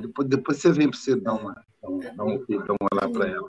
Depois, depois você vem para você dar uma, dar uma, dar uma, dar uma lá para ela.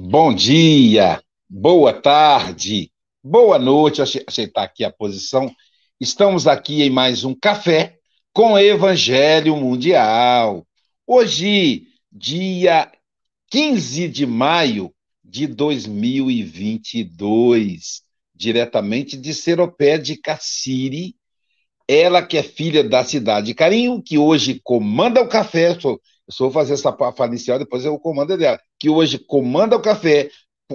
Bom dia, boa tarde, boa noite. Aceitar aqui a posição. Estamos aqui em mais um café com Evangelho Mundial. Hoje, dia 15 de maio de 2022, diretamente de Seropé de Cassiri, ela que é filha da cidade de Carinho, que hoje comanda o café, eu só vou fazer essa fala inicial, depois eu comando dela, que hoje comanda o café,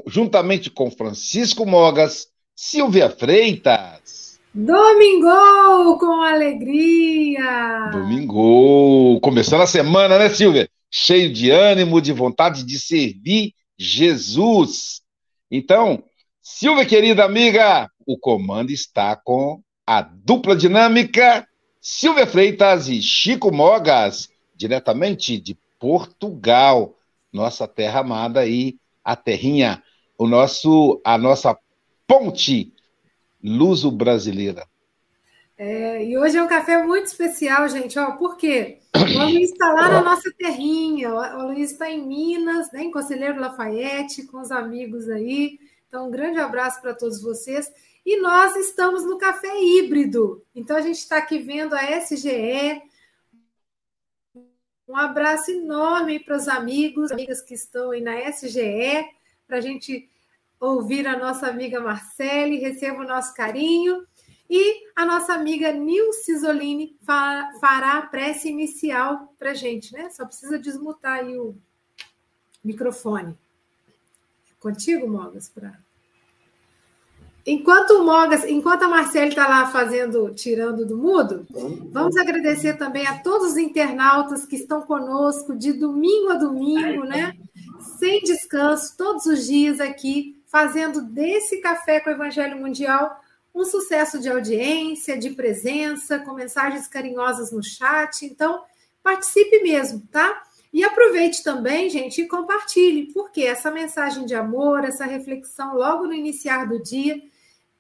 juntamente com Francisco Mogas, Silvia Freitas. Domingo com alegria! Domingo! Começando a semana, né, Silvia? Cheio de ânimo, de vontade de servir Jesus. Então, Silvia, querida amiga, o comando está com a dupla dinâmica Silvia Freitas e Chico Mogas diretamente de Portugal, nossa terra amada aí, a terrinha, o nosso, a nossa ponte luso-brasileira. É, e hoje é um café muito especial, gente. Ó, por quê? O Luiz está lá na nossa terrinha. O Luiz está em Minas, né, em Conselheiro Lafayette, com os amigos aí. Então, um grande abraço para todos vocês. E nós estamos no café híbrido. Então, a gente está aqui vendo a SGE, um abraço enorme para os amigos, amigas que estão aí na SGE, para a gente ouvir a nossa amiga Marcele, receba o nosso carinho. E a nossa amiga Nilce Zolini fará a prece inicial para a gente, né? Só precisa desmutar aí o microfone. Contigo, Mogas, para Enquanto o Mogas, enquanto a Marcele está lá fazendo, tirando do mudo, vamos agradecer também a todos os internautas que estão conosco de domingo a domingo, né? Sem descanso, todos os dias aqui, fazendo desse café com o Evangelho Mundial um sucesso de audiência, de presença, com mensagens carinhosas no chat. Então, participe mesmo, tá? E aproveite também, gente, e compartilhe, porque essa mensagem de amor, essa reflexão logo no iniciar do dia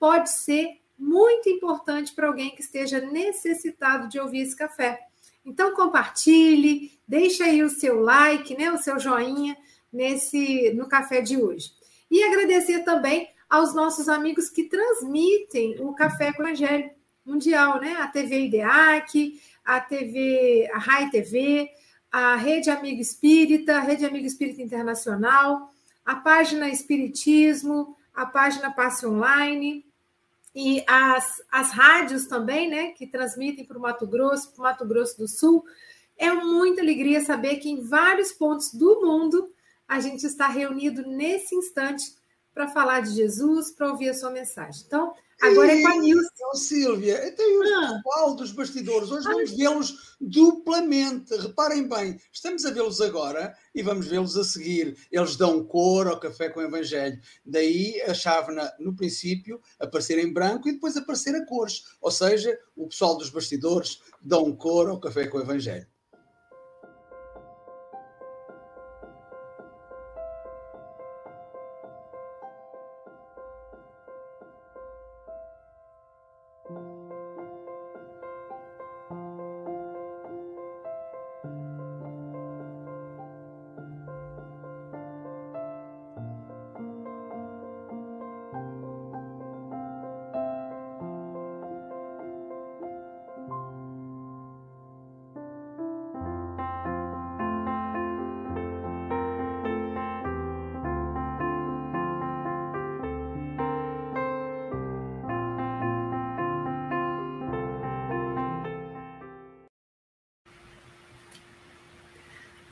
pode ser muito importante para alguém que esteja necessitado de ouvir esse café. Então compartilhe, deixe aí o seu like, né, o seu joinha nesse no café de hoje. E agradecer também aos nossos amigos que transmitem o Café com Evangelho Mundial, né? A TV IDEAC, a TV, a RAI TV, a Rede Amigo Espírita, a Rede Amigo Espírita Internacional, a página Espiritismo, a página Passe Online, e as, as rádios também, né, que transmitem para o Mato Grosso, para o Mato Grosso do Sul. É muita alegria saber que em vários pontos do mundo a gente está reunido nesse instante para falar de Jesus, para ouvir a sua mensagem. Então, agora e, é com a Nilce. Oh, Silvia, tem o ah. pessoal dos bastidores. Hoje vamos vê-los duplamente. Reparem bem, estamos a vê-los agora e vamos vê-los a seguir. Eles dão cor ao café com o Evangelho. Daí a chávena, no princípio, aparecer em branco e depois aparecer a cores. Ou seja, o pessoal dos bastidores dão cor ao café com o Evangelho.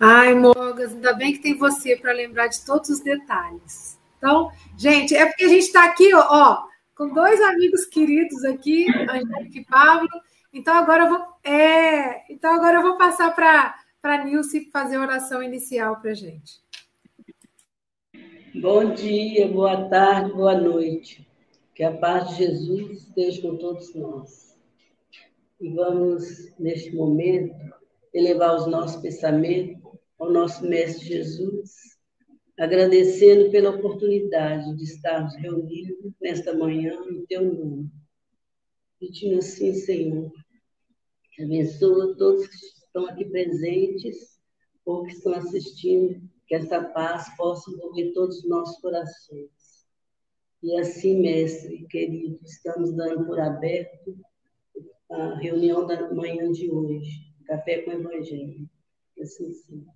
Ai, Mogas, ainda bem que tem você para lembrar de todos os detalhes. Então, gente, é porque a gente está aqui, ó, com dois amigos queridos aqui, Angélica e Pablo. Então agora eu vou, é, então agora eu vou passar para para Nilce fazer a oração inicial para gente. Bom dia, boa tarde, boa noite. Que a paz de Jesus esteja com todos nós. E vamos, neste momento, elevar os nossos pensamentos ao nosso Mestre Jesus, agradecendo pela oportunidade de estarmos reunidos nesta manhã em Teu nome. Pedindo assim, Senhor, que abençoa todos que estão aqui presentes ou que estão assistindo, que essa paz possa envolver todos os nossos corações. E assim, mestre querido, estamos dando por aberto a reunião da manhã de hoje, Café com o Evangelho. Assim seja.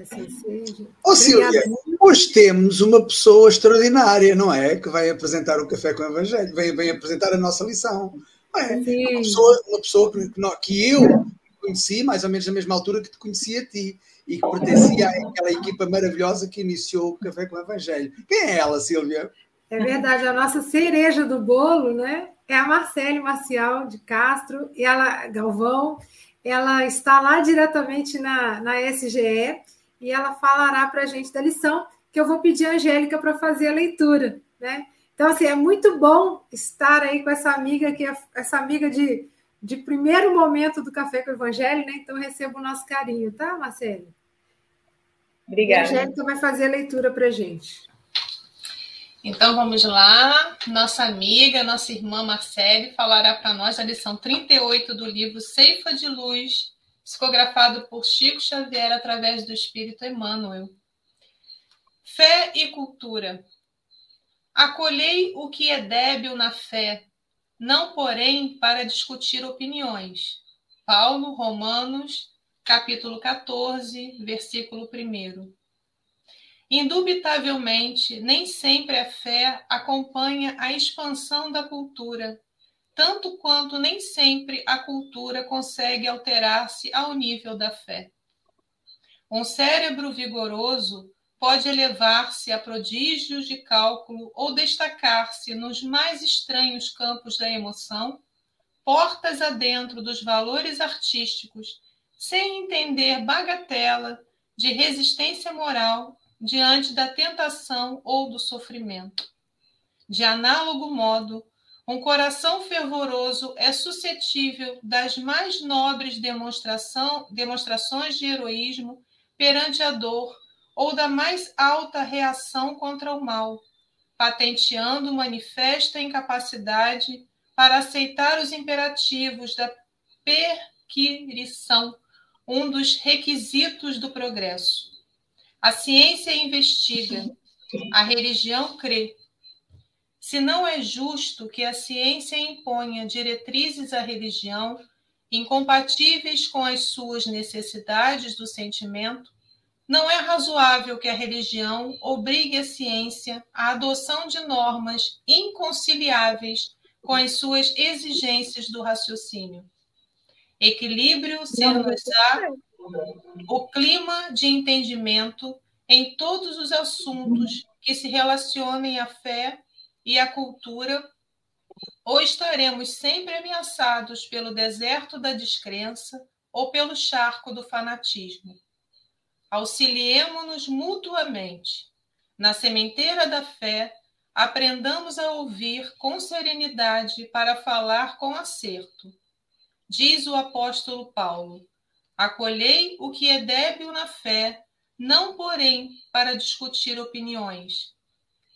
Assim Ô Silvia, hoje temos uma pessoa extraordinária, não é? Que vai apresentar o Café com o Evangelho, vem, vem apresentar a nossa lição. É? Uma pessoa, uma pessoa que, que eu conheci mais ou menos na mesma altura que te conhecia a ti e que pertencia àquela equipa maravilhosa que iniciou o Café com o Evangelho. Quem é ela, Silvia? É verdade, a nossa cereja do bolo, né? É a Marcele Marcial de Castro, e ela, Galvão, ela está lá diretamente na, na SGE e ela falará para a gente da lição que eu vou pedir a Angélica para fazer a leitura, né? Então, assim, é muito bom estar aí com essa amiga, que é essa amiga de, de primeiro momento do Café com o Evangelho, né? Então, receba o nosso carinho, tá, Marcelo? Obrigada. E a Angélica vai fazer a leitura para a gente. Então vamos lá, nossa amiga, nossa irmã Marcele falará para nós a lição 38 do livro Ceifa de Luz, psicografado por Chico Xavier através do Espírito Emmanuel. Fé e cultura. Acolhei o que é débil na fé, não porém para discutir opiniões. Paulo, Romanos, capítulo 14, versículo 1. Indubitavelmente, nem sempre a fé acompanha a expansão da cultura, tanto quanto nem sempre a cultura consegue alterar-se ao nível da fé. Um cérebro vigoroso pode elevar-se a prodígios de cálculo ou destacar-se nos mais estranhos campos da emoção, portas adentro dos valores artísticos, sem entender bagatela de resistência moral diante da tentação ou do sofrimento. De análogo modo, um coração fervoroso é suscetível das mais nobres demonstrações de heroísmo perante a dor ou da mais alta reação contra o mal, patenteando manifesta incapacidade para aceitar os imperativos da perquirição, um dos requisitos do progresso. A ciência investiga, a religião crê. Se não é justo que a ciência imponha diretrizes à religião incompatíveis com as suas necessidades do sentimento, Não é razoável que a religião obrigue a ciência à adoção de normas inconciliáveis com as suas exigências do raciocínio. Equilíbrio ser-nos-á o clima de entendimento em todos os assuntos que se relacionem à fé e à cultura, ou estaremos sempre ameaçados pelo deserto da descrença ou pelo charco do fanatismo. Auxiliemo-nos mutuamente. Na sementeira da fé, aprendamos a ouvir com serenidade para falar com acerto. Diz o apóstolo Paulo: acolhei o que é débil na fé, não, porém, para discutir opiniões.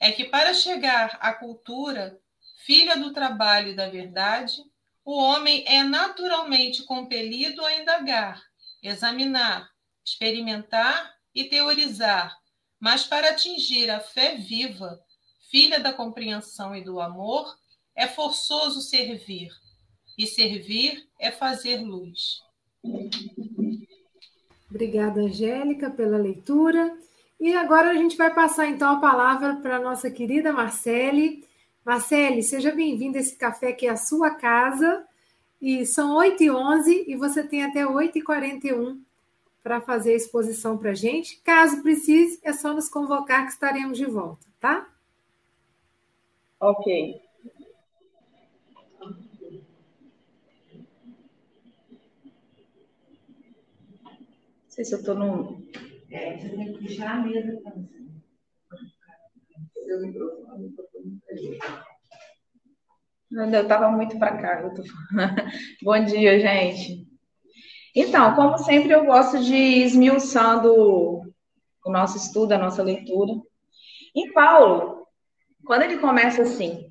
É que para chegar à cultura, filha do trabalho e da verdade, o homem é naturalmente compelido a indagar, examinar, experimentar e teorizar, mas para atingir a fé viva, filha da compreensão e do amor, é forçoso servir, e servir é fazer luz. Obrigada, Angélica, pela leitura. E agora a gente vai passar então a palavra para a nossa querida Marcele. Marcele, seja bem-vinda a esse café que é a sua casa. E são 8h11 e você tem até 8h41 para fazer a exposição para a gente. Caso precise, é só nos convocar que estaremos de volta, tá? Ok. Sei se eu estou no. É, você tem que puxar a mesa para você. Eu estava muito para cá. Tô... Bom dia, gente. Então, como sempre, eu gosto de ir esmiuçando o nosso estudo, a nossa leitura. E Paulo, quando ele começa assim,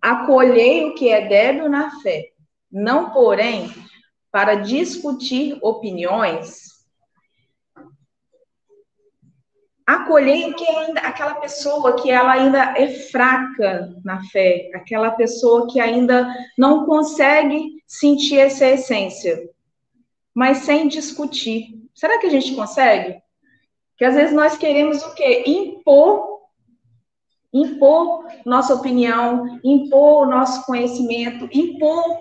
acolhei o que é débil na fé, não, porém, para discutir opiniões, acolher que ainda aquela pessoa que ela ainda é fraca na fé, aquela pessoa que ainda não consegue sentir essa essência, mas sem discutir. Será que a gente consegue? Que às vezes nós queremos o quê? Impor impor nossa opinião, impor o nosso conhecimento, impor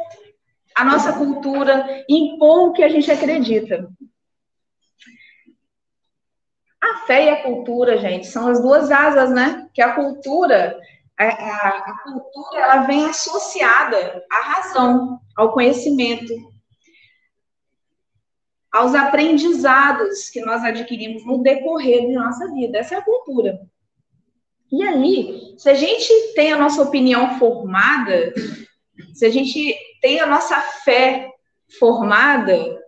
a nossa cultura, impor o que a gente acredita. Fé e a cultura, gente, são as duas asas, né? Que a cultura, a, a, a cultura, ela vem associada à razão, ao conhecimento, aos aprendizados que nós adquirimos no decorrer de nossa vida. Essa é a cultura. E aí, se a gente tem a nossa opinião formada, se a gente tem a nossa fé formada,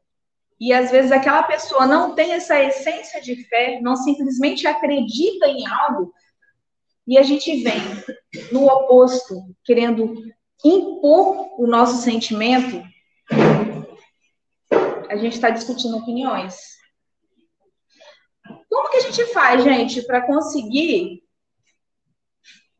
e às vezes aquela pessoa não tem essa essência de fé, não simplesmente acredita em algo, e a gente vem no oposto, querendo impor o nosso sentimento, a gente está discutindo opiniões. Como que a gente faz, gente, para conseguir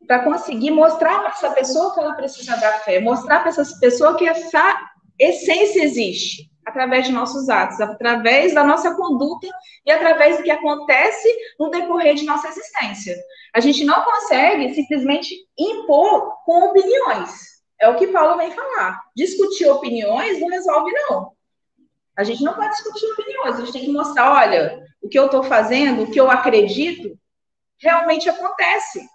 para conseguir mostrar para essa pessoa que ela precisa da fé, mostrar para essa pessoa que essa essência existe? Através de nossos atos, através da nossa conduta e através do que acontece no decorrer de nossa existência. A gente não consegue simplesmente impor com opiniões. É o que Paulo vem falar. Discutir opiniões não resolve, não. A gente não pode discutir opiniões, a gente tem que mostrar, olha, o que eu estou fazendo, o que eu acredito, realmente acontece.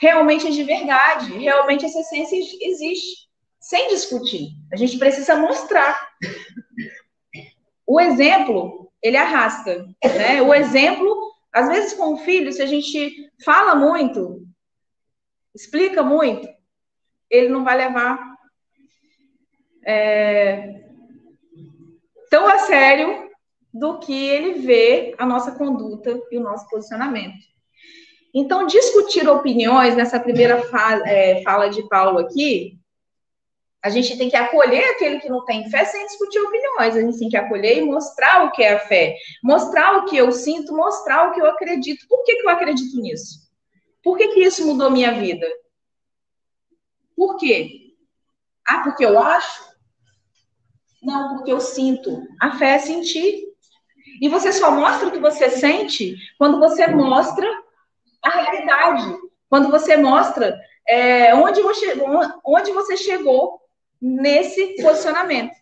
Realmente é de verdade, realmente essa essência existe sem discutir. A gente precisa mostrar. O exemplo, ele arrasta, né? O exemplo, às vezes com o filho, se a gente fala muito, explica muito, ele não vai levar é, tão a sério do que ele vê a nossa conduta e o nosso posicionamento. Então, discutir opiniões nessa primeira fala, é, fala de Paulo aqui a gente tem que acolher aquele que não tem fé sem discutir opiniões. A gente tem que acolher e mostrar o que é a fé, mostrar o que eu sinto, mostrar o que eu acredito. Por que, que eu acredito nisso? Por que, que isso mudou minha vida? Por quê? Ah, porque eu acho? Não, porque eu sinto. A fé é sentir. E você só mostra o que você sente quando você mostra a realidade, quando você mostra é, onde, você, onde você chegou nesse posicionamento.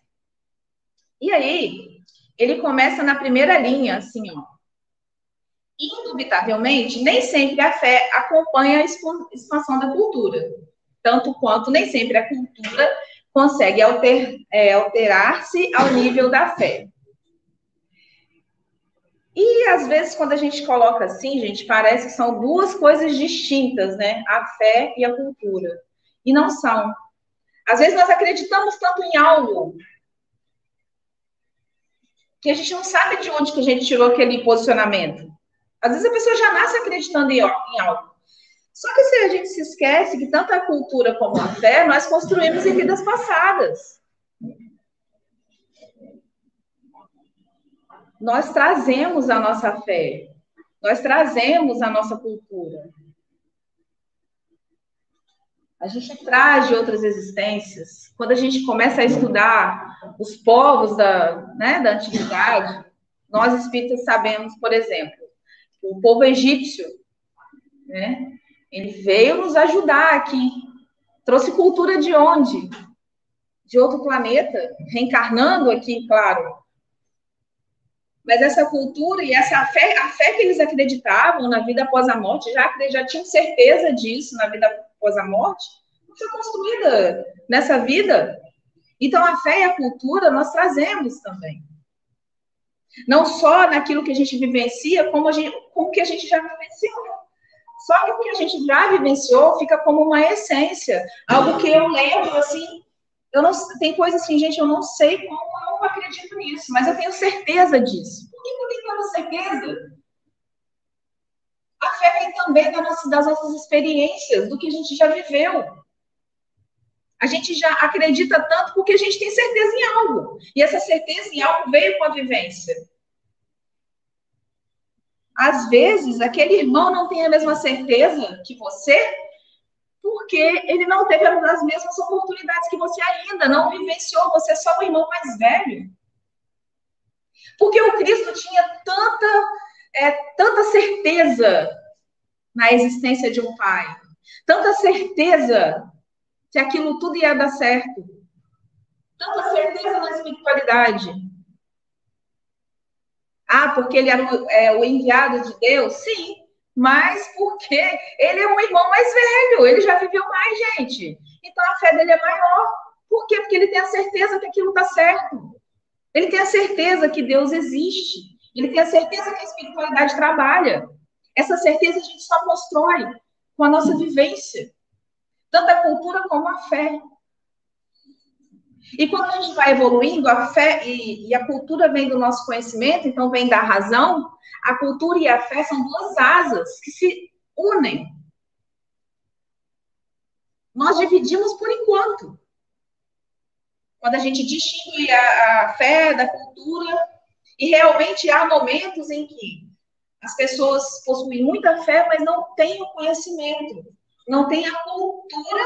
E aí, ele começa na primeira linha, assim, ó. Indubitavelmente, nem sempre a fé acompanha a expansão da cultura, tanto quanto nem sempre a cultura consegue alter, é, alterar-se ao nível da fé. E às vezes, quando a gente coloca assim, gente, parece que são duas coisas distintas, né? A fé e a cultura. E não são. Às vezes nós acreditamos tanto em algo que a gente não sabe de onde que a gente tirou aquele posicionamento. Às vezes a pessoa já nasce acreditando em algo. Só que se a gente se esquece que tanto a cultura como a fé nós construímos em vidas passadas. nós trazemos a nossa fé, nós trazemos a nossa cultura. A gente traz de outras existências. Quando a gente começa a estudar os povos da, né, da antiguidade, nós espíritas sabemos, por exemplo, o povo egípcio, né, ele veio nos ajudar aqui. Trouxe cultura de onde? De outro planeta, reencarnando aqui, claro, mas essa cultura e essa fé, a fé que eles acreditavam na vida após a morte, já, já tinham certeza disso na vida após a morte, foi construída nessa vida. Então, a fé e a cultura nós trazemos também. Não só naquilo que a gente vivencia, como, a gente, como que a gente já vivenciou. Só que o que a gente já vivenciou fica como uma essência, algo que eu lembro, assim, eu não, tem coisas assim, gente, eu não sei como eu acredito nisso, mas eu tenho certeza disso. Por que eu tenho tanta certeza? A fé vem também das nossas, das nossas experiências, do que a gente já viveu. A gente já acredita tanto porque a gente tem certeza em algo. E essa certeza em algo veio com a vivência. Às vezes, aquele irmão não tem a mesma certeza que você, porque ele não teve as mesmas oportunidades que você ainda, não vivenciou, você é só o irmão mais velho. Porque o Cristo tinha tanta, é, tanta certeza na existência de um pai, tanta certeza que aquilo tudo ia dar certo, tanta certeza na espiritualidade. Ah, porque ele era o, é, o enviado de Deus? Sim, mas porque ele é um irmão mais velho, ele já viveu mais, gente. Então a fé dele é maior. Por quê? Porque ele tem a certeza que aquilo está certo. Ele tem a certeza que Deus existe. Ele tem a certeza que a espiritualidade trabalha. Essa certeza a gente só constrói com a nossa vivência. Tanto a cultura como a fé. E quando a gente vai evoluindo, a fé e, e, a cultura vem do nosso conhecimento, então vem da razão, a cultura e a fé são duas asas que se unem. Nós dividimos por enquanto. Quando a gente distingue a, a fé da cultura, e realmente há momentos em que as pessoas possuem muita fé, mas não têm o conhecimento, não têm a cultura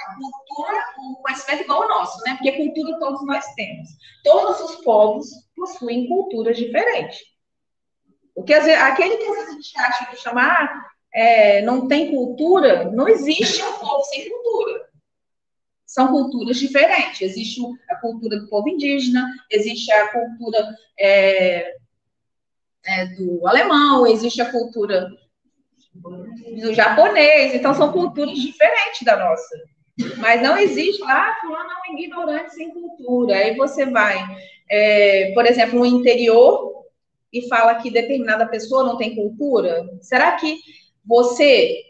a cultura, o conhecimento igual ao nosso, né? Porque cultura todos nós temos. Todos os povos possuem culturas diferentes. Porque às vezes, aquele que a gente acha que chamar é, não tem cultura, não existe um povo sem cultura. São culturas diferentes. Existe a cultura do povo indígena, existe a cultura é, é, do alemão, existe a cultura do japonês. Então, são culturas diferentes da nossa. Mas não existe, ah, fulano é um ignorante sem cultura. Aí você vai, é, por exemplo, no interior e fala que determinada pessoa não tem cultura. Será que você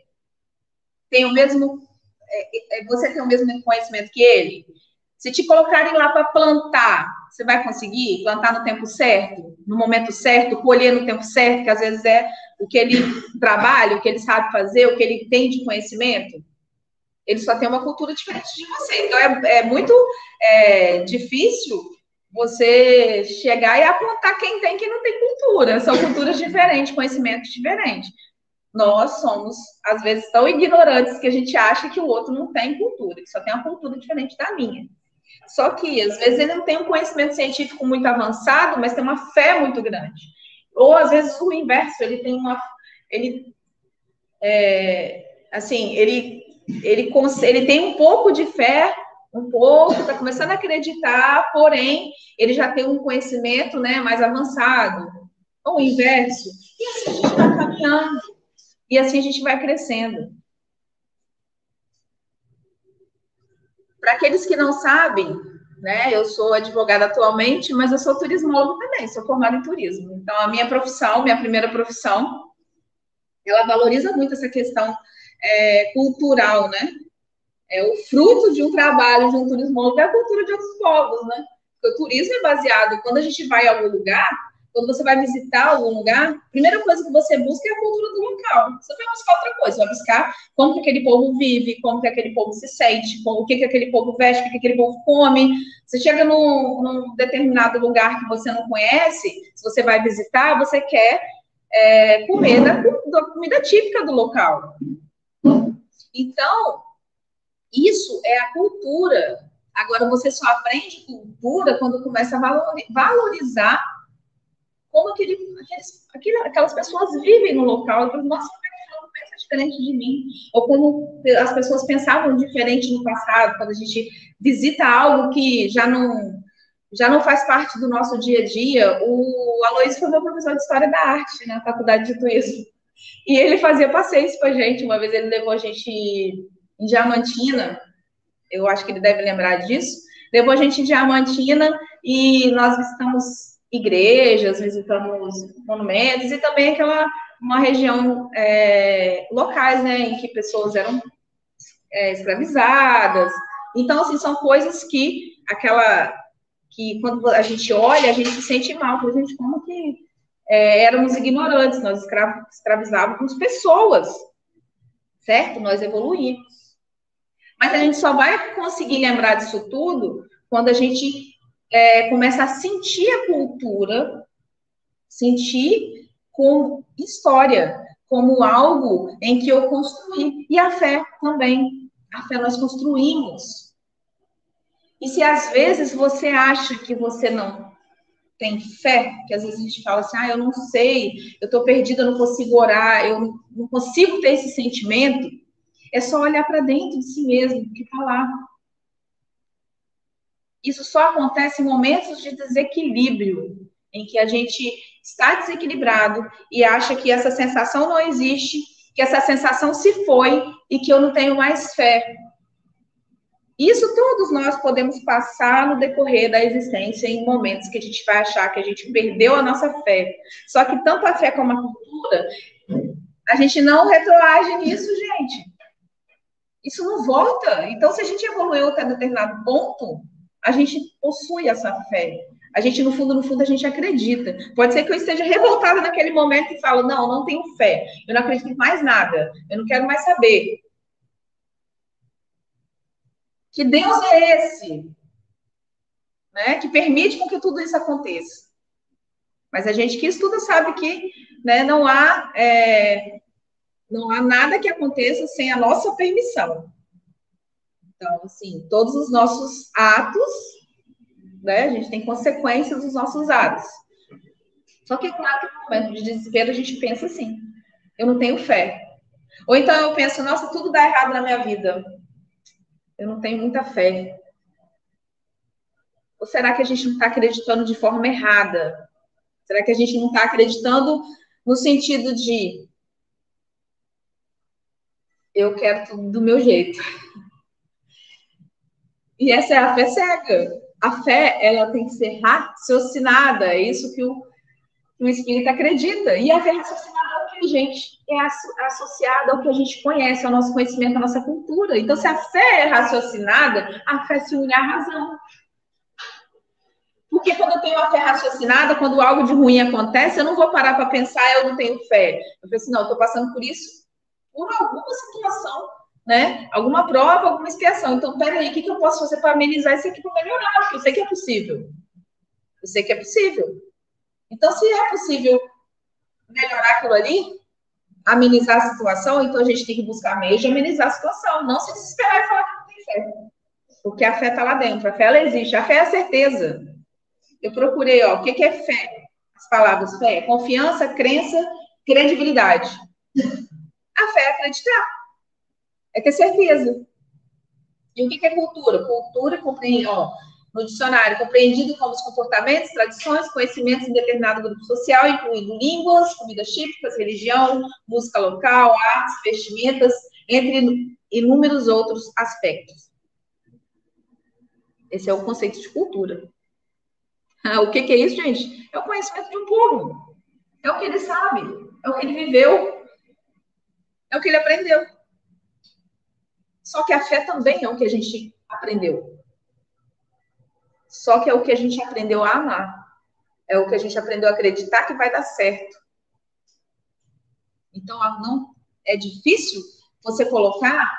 tem o mesmo, é, é você tem o mesmo conhecimento que ele? Se te colocarem lá para plantar, você vai conseguir plantar no tempo certo, no momento certo, colher no tempo certo, que às vezes é o que ele trabalha, o que ele sabe fazer, o que ele tem de conhecimento? ele só tem uma cultura diferente de você. Então é, é muito é, difícil você chegar e apontar quem tem e quem não tem cultura. São culturas diferentes, conhecimentos diferentes. Nós somos, às vezes, tão ignorantes que a gente acha que o outro não tem cultura, que só tem uma cultura diferente da minha. Só que, às vezes, ele não tem um conhecimento científico muito avançado, mas tem uma fé muito grande. Ou, às vezes, o inverso, ele tem uma. Ele, é, assim, ele, ele, ele tem um pouco de fé, um pouco, está começando a acreditar, porém, ele já tem um conhecimento né, mais avançado. Ou o inverso. E assim a gente vai caminhando. E assim a gente vai crescendo. Para aqueles que não sabem, né, eu sou advogada atualmente, mas eu sou turismólogo também, sou formada em turismo. Então, a minha profissão, minha primeira profissão, ela valoriza muito essa questão é, cultural, né? É o fruto de um trabalho de um turismólogo é a cultura de outros povos, né? Porque o turismo é baseado, quando a gente vai a algum lugar, quando você vai visitar algum lugar, a primeira coisa que você busca é a cultura do local. Você vai buscar outra coisa, vai buscar como que aquele povo vive, como que aquele povo se sente, como, o que, que aquele povo veste, o que, que aquele povo come. Você chega num, num determinado lugar que você não conhece, se você vai visitar, você quer é, comer da, da comida típica do local. Então, isso é a cultura. Agora, você só aprende cultura quando começa a valorizar como aquele, aquelas pessoas vivem no local. Eu nossa, como é que ela pensa diferente de mim? Ou como as pessoas pensavam diferente no passado, quando a gente visita algo que já não já não faz parte do nosso dia a dia. O Aloysio foi meu professor de História da Arte na Faculdade de Turismo. E ele fazia passeios com a gente. Uma vez ele levou a gente em Diamantina, eu acho que ele deve lembrar disso. Levou a gente em Diamantina e nós visitamos igrejas, visitamos monumentos e também aquela uma região é, locais, né, em que pessoas eram é, escravizadas. Então, assim, são coisas que aquela que quando a gente olha, a gente se sente mal, porque a gente como que é, éramos ignorantes, nós escrav escravizávamos pessoas, certo? Nós evoluímos. Mas a gente só vai conseguir lembrar disso tudo quando a gente é, começa a sentir a cultura, sentir com história, como algo em que eu construí. E a fé também. A fé nós construímos. E se às vezes você acha que você não tem fé, que às vezes a gente fala assim, ah, eu não sei, eu estou perdida, eu não consigo orar, eu não consigo ter esse sentimento, é só olhar para dentro de si mesmo, que está lá. Isso só acontece em momentos de desequilíbrio, em que a gente está desequilibrado e acha que essa sensação não existe, que essa sensação se foi e que eu não tenho mais fé. Isso todos nós podemos passar no decorrer da existência em momentos que a gente vai achar que a gente perdeu a nossa fé. Só que tanto a fé como a cultura, a gente não retroage nisso, gente. Isso não volta. Então, se a gente evoluiu até determinado ponto, a gente possui essa fé. A gente, no fundo, no fundo, a gente acredita. Pode ser que eu esteja revoltada naquele momento e falo, não, não tenho fé. Eu não acredito em mais nada. Eu não quero mais saber. Que Deus é esse? Né, que permite com que tudo isso aconteça. Mas a gente que estuda sabe que né, não, há, é, não há nada que aconteça sem a nossa permissão. Então, assim, todos os nossos atos, né, a gente tem consequências dos nossos atos. Só que, claro, que no momento de desespero a gente pensa assim: eu não tenho fé. Ou então eu penso, nossa, tudo dá errado na minha vida. Eu não tenho muita fé. Ou será que a gente não está acreditando de forma errada? Será que a gente não está acreditando no sentido de eu quero tudo do meu jeito? E essa é a fé cega. A fé, ela tem que ser raciocinada. É isso que o, o espírito acredita. E a fé raciocinada é o que a gente é associada ao que a gente conhece, ao nosso conhecimento, à nossa cultura. Então, se a fé é raciocinada, a fé se une à razão. Porque quando eu tenho uma fé raciocinada, quando algo de ruim acontece, eu não vou parar para pensar, eu não tenho fé. Eu penso, não, estou passando por isso, por alguma situação né? Alguma prova, alguma expiação. Então, peraí, o que, que eu posso fazer para amenizar isso aqui para melhorar? Porque eu sei que é possível. Eu sei que é possível. Então, se é possível melhorar aquilo ali, amenizar a situação, então a gente tem que buscar meios de amenizar a situação, não se desesperar e falar que não tem fé. Porque a fé está lá dentro, a fé ela existe, a fé é a certeza. Eu procurei, ó, o que, que é fé? As palavras fé, confiança, crença, credibilidade. A fé é acreditar, é ter certeza. E o que, é cultura? Cultura compreende, ó, no dicionário, compreendido como os comportamentos, tradições, conhecimentos em determinado grupo social, incluindo línguas, comidas típicas, religião, música local, artes, vestimentas, entre inúmeros outros aspectos. Esse é o conceito de cultura. O que, que é isso, gente? É o conhecimento de um povo. É o que ele sabe, é o que ele viveu, é o que ele aprendeu. Só que a fé também é o que a gente aprendeu. Só que é o que a gente aprendeu a amar. É o que a gente aprendeu a acreditar que vai dar certo. Então, não é difícil você colocar,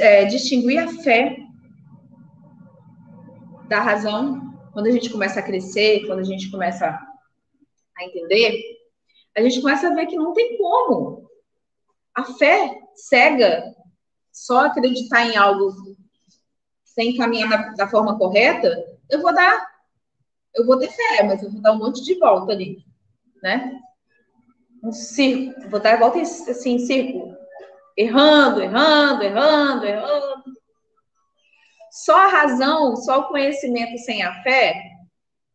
é, distinguir a fé da razão quando a gente começa a crescer, quando a gente começa a entender, a gente começa a ver que não tem como. A fé cega só acreditar em algo sem caminhar da, da, forma correta, eu vou dar, eu vou ter fé, mas eu vou dar um monte de volta ali, né? Um círculo, vou dar a volta assim, círculo, errando, errando, errando, errando. Só a razão, só o conhecimento sem a fé,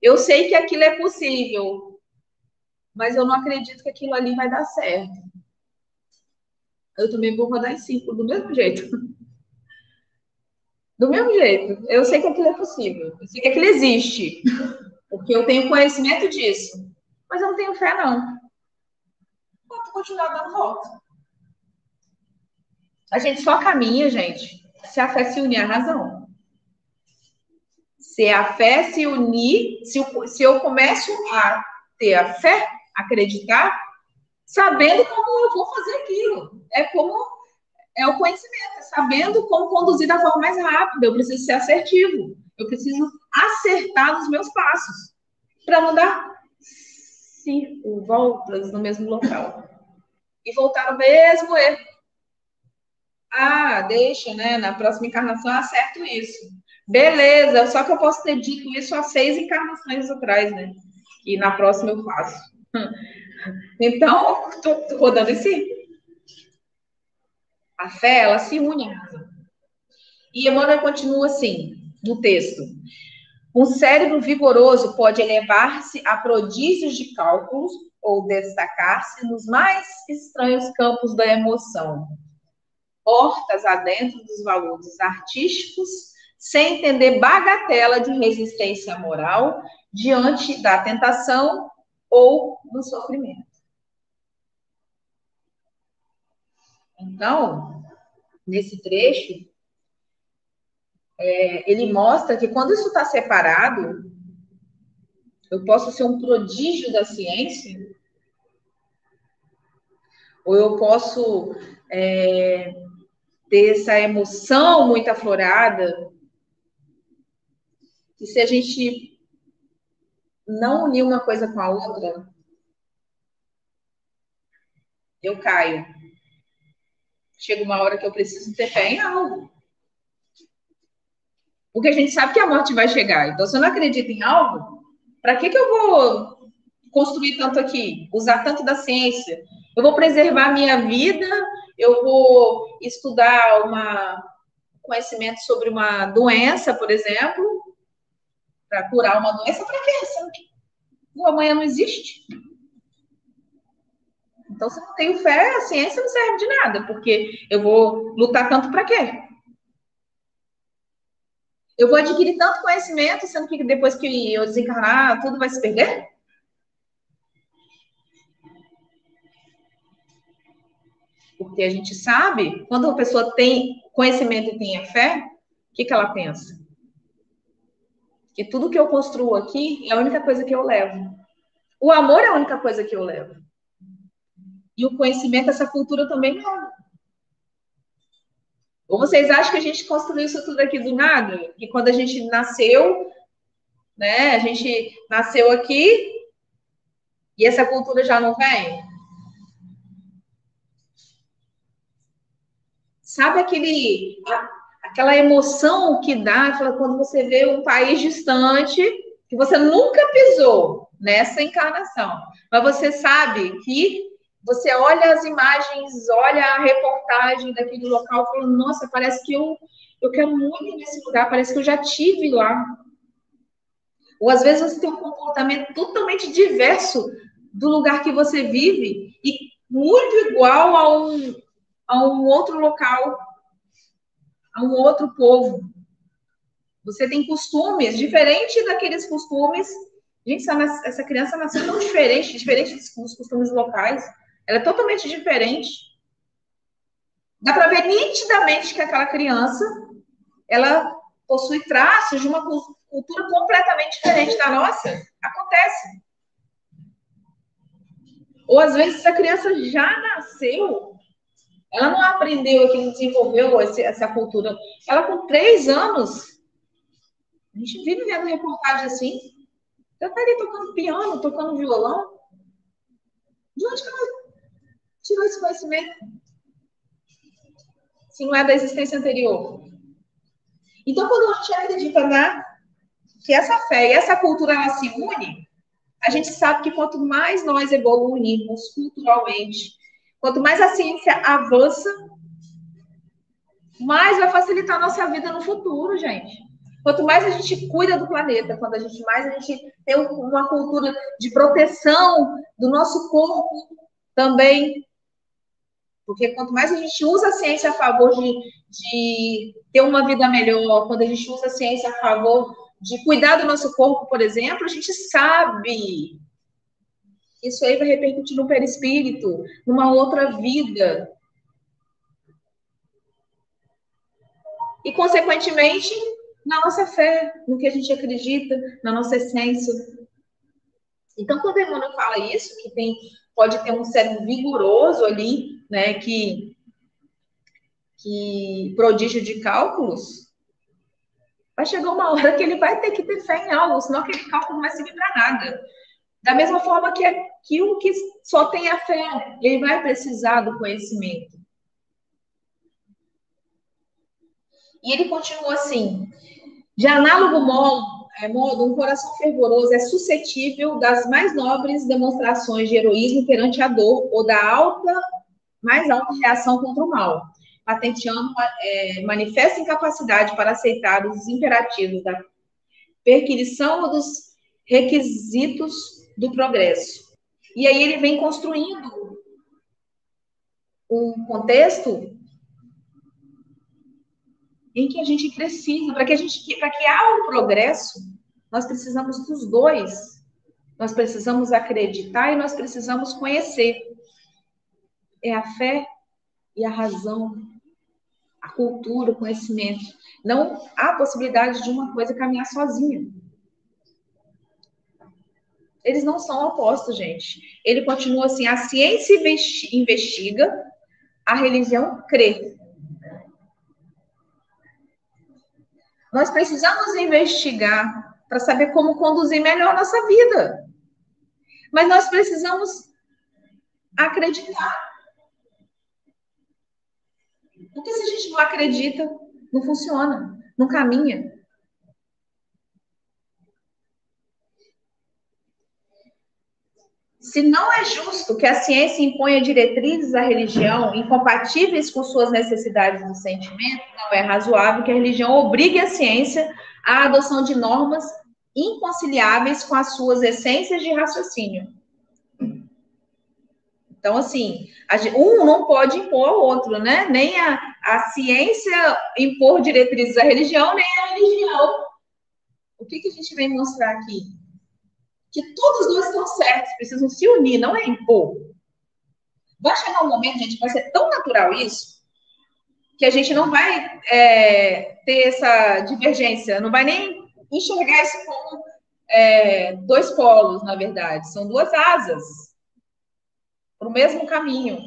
eu sei que aquilo é possível, mas eu não acredito que aquilo ali vai dar certo. Eu também vou rodar em círculo do mesmo jeito. Do mesmo jeito, eu sei que aquilo é possível, eu sei que aquilo existe, porque eu tenho conhecimento disso, mas eu não tenho fé, não. Vou continuar dando volta. A gente só caminha, gente, se a fé se unir à razão. Se a fé se unir, se eu, se eu começo a ter a fé, acreditar, sabendo como eu vou fazer aquilo. É como é o conhecimento, é sabendo como conduzir da forma mais rápida. Eu preciso ser assertivo. Eu preciso acertar nos meus passos para não dar cinco voltas no mesmo local e voltar no mesmo erro. Ah, deixa, né? Na próxima encarnação eu acerto isso. Beleza, só que eu posso ter dito isso há seis encarnações atrás, né? E na próxima eu faço. Então, estou rodando esse a fé, ela se une à razão. E Emmanuel continua assim, no texto. Um cérebro vigoroso pode elevar-se a prodígios de cálculos ou destacar-se nos mais estranhos campos da emoção. Portas adentro dos valores artísticos, sem entender bagatela de resistência moral diante da tentação ou do sofrimento. Então, nesse trecho, é, ele mostra que quando isso está separado, eu posso ser um prodígio da ciência, ou eu posso é, ter essa emoção muito aflorada, que se a gente não unir uma coisa com a outra, eu caio chega uma hora que eu preciso ter fé em algo. Porque a gente sabe que a morte vai chegar. Então, se eu não acredito em algo, para que, que eu vou construir tanto aqui? Usar tanto da ciência? Eu vou preservar a minha vida? Eu vou estudar uma conhecimento sobre uma doença, por exemplo, para curar uma doença? Para quê? O amanhã não existe. Então, se eu não tenho fé, a ciência não serve de nada, porque eu vou lutar tanto para quê? Eu vou adquirir tanto conhecimento, sendo que depois que eu desencarnar, tudo vai se perder? Porque a gente sabe, quando a pessoa tem conhecimento e tem a fé, o que, que ela pensa? Que tudo que eu construo aqui é a única coisa que eu levo. O amor é a única coisa que eu levo. E o conhecimento, essa cultura também não. Ou vocês acham que a gente construiu isso tudo aqui do nada? Que quando a gente nasceu, né? A gente nasceu aqui e essa cultura já não vem? Sabe aquele aquela emoção que dá quando você vê um país distante, que você nunca pisou nessa encarnação, mas você sabe que você olha as imagens, olha a reportagem daquele local, falando, nossa, parece que eu, eu quero muito ir nesse lugar, parece que eu já tive lá. Ou às vezes você tem um comportamento totalmente diverso do lugar que você vive e muito igual a um, a um outro local, a um outro povo. Você tem costumes diferentes daqueles costumes. Gente, essa criança nasceu tão diferente, diferente dos costumes locais. Ela é totalmente diferente. Dá para ver nitidamente que aquela criança, ela possui traços de uma cultura completamente diferente da nossa. Acontece. Ou às vezes a criança já nasceu, ela não aprendeu aqui, não desenvolveu esse, essa cultura. Ela com três anos, a gente vive vendo reportagem assim, ela está ali tocando piano, tocando violão. De onde que ela tirou esse conhecimento? Se não é da existência anterior. Então, quando a gente acredita na, que essa fé e essa cultura ela se une, a gente sabe que quanto mais nós evoluímos culturalmente, quanto mais a ciência avança, mais vai facilitar a nossa vida no futuro, gente. Quanto mais a gente cuida do planeta, quando a gente mais a gente tem uma cultura de proteção do nosso corpo também, porque quanto mais a gente usa a ciência a favor de, de ter uma vida melhor, quando a gente usa a ciência a favor de cuidar do nosso corpo, por exemplo, a gente sabe. Isso aí vai repercutir no perispírito, numa outra vida. E, consequentemente, na nossa fé, no que a gente acredita, na nossa essência. Então, quando Emmanuel fala isso, que tem, pode ter um cérebro vigoroso ali, né, que, que prodígio de cálculos, vai chegar uma hora que ele vai ter que ter fé em algo, senão aquele cálculo não vai servir para nada. Da mesma forma que aquilo que só tem a fé, ele vai precisar do conhecimento. E ele continua assim: de análogo modo, é, modo, um coração fervoroso é suscetível das mais nobres demonstrações de heroísmo perante a dor ou da alta, mais alta reação contra o mal patenteando é, manifesta incapacidade para aceitar os imperativos da perquisição dos requisitos do progresso. E aí ele vem construindo um contexto em que a gente precisa, para que a gente, para que haja um progresso, nós precisamos dos dois. Nós precisamos acreditar e nós precisamos conhecer. É a fé e a razão a cultura, o conhecimento. Não há possibilidade de uma coisa caminhar sozinha. Eles não são opostos, gente. Ele continua assim: a ciência investiga, a religião crê. Nós precisamos investigar para saber como conduzir melhor nossa vida. Mas nós precisamos acreditar. Porque se a gente não acredita, não funciona, não caminha. Se não é justo que a ciência imponha diretrizes à religião incompatíveis com suas necessidades do sentimento, não é razoável que a religião obrigue a ciência à adoção de normas inconciliáveis com as suas essências de raciocínio. Então, assim, um não pode impor ao outro, né? Nem a, a ciência impor diretrizes à religião, nem a religião. O que, que a gente vem mostrar aqui? Que todos dois estão certos, precisam se unir, não é impor. Vai chegar um momento, gente, vai ser tão natural isso, que a gente não vai é, ter essa divergência, não vai nem enxergar isso como é, dois polos, na verdade, são duas asas para o mesmo caminho.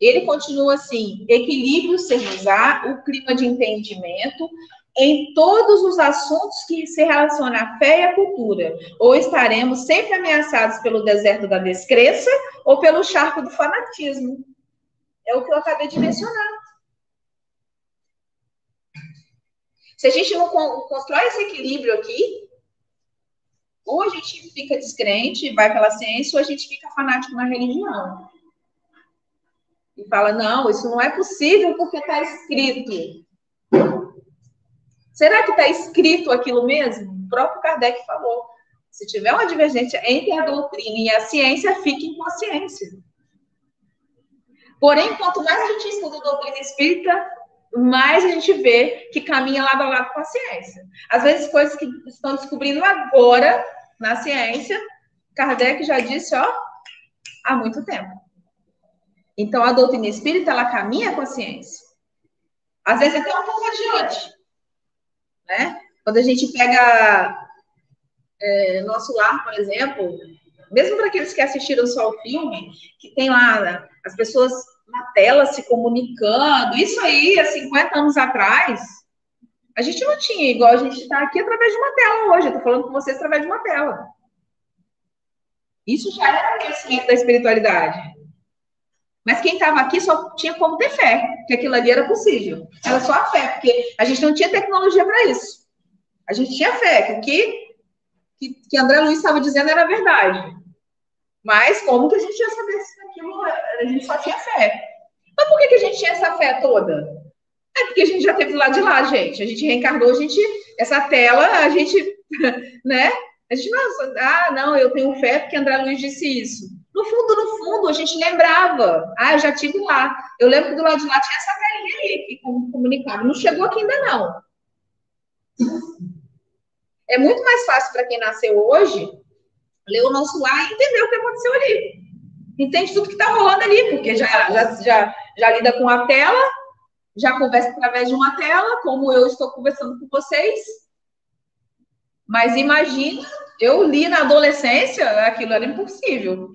Ele continua assim: equilíbrio se usar o clima de entendimento em todos os assuntos que se relacionam à fé e à cultura, ou estaremos sempre ameaçados pelo deserto da descrença ou pelo charco do fanatismo. É o que eu acabei de mencionar. Se a gente não constrói esse equilíbrio aqui, ou a gente fica descrente, vai pela ciência, ou a gente fica fanático na religião. E fala, não, isso não é possível porque está escrito. Será que está escrito aquilo mesmo? O próprio Kardec falou. Se tiver uma divergência entre a doutrina e a ciência, fique em consciência. Porém, quanto mais a gente estuda a doutrina espírita, mais a gente vê que caminha lado a lado com a ciência. Às vezes, coisas que estão descobrindo agora na ciência, Kardec já disse, ó, há muito tempo. Então, a doutrina espírita, ela caminha com a ciência. Às vezes, até um pouco adiante. Né? Quando a gente pega é, Nosso Lar, por exemplo, mesmo para aqueles que assistiram só o filme, que tem lá né, as pessoas na tela se comunicando, isso aí, há 50 anos atrás, a gente não tinha, igual a gente está aqui através de uma tela hoje, eu estou falando com vocês através de uma tela. Isso já era o crescimento da espiritualidade. Mas quem estava aqui só tinha como ter fé, que aquilo ali era possível. Era só a fé, porque a gente não tinha tecnologia para isso. A gente tinha fé, que o que, que, que André Luiz estava dizendo era verdade. Mas como que a gente ia saber se a gente só tinha fé? Mas por que, que a gente tinha essa fé toda? É porque a gente já teve lado de lá, gente. A gente reencarnou, a gente. Essa tela, a gente. Né? A gente, nossa, ah, não, eu tenho fé porque André Luiz disse isso. No fundo, no fundo, a gente lembrava. Ah, eu já tive lá. Eu lembro que do lado de lá tinha essa telinha aí que comunicava. Não chegou aqui ainda, não. É muito mais fácil para quem nasceu hoje ler o nosso lar e entender o que aconteceu ali. Entende tudo que está rolando ali, porque já, já, já, já lida com a tela, já conversa através de uma tela, como eu estou conversando com vocês. Mas imagina, eu li na adolescência, aquilo era impossível.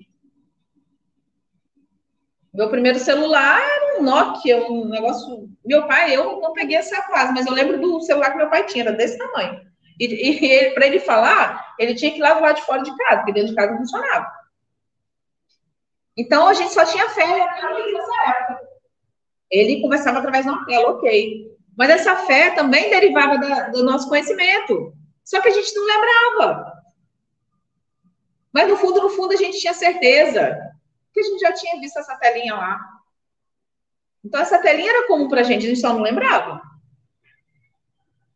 Meu primeiro celular era um Nokia, um negócio. Meu pai, eu não peguei essa fase, mas eu lembro do celular que meu pai tinha, era desse tamanho. E, e para ele falar, ele tinha que ir lá do lado de fora de casa, porque dentro de casa não funcionava. Então a gente só tinha fé nessa época. Ele conversava através de uma tela, ok. Mas essa fé também derivava da, do nosso conhecimento. Só que a gente não lembrava. Mas no fundo, no fundo, a gente tinha certeza que a gente já tinha visto essa telinha lá. Então, essa telinha era comum para a gente, a gente só não lembrava.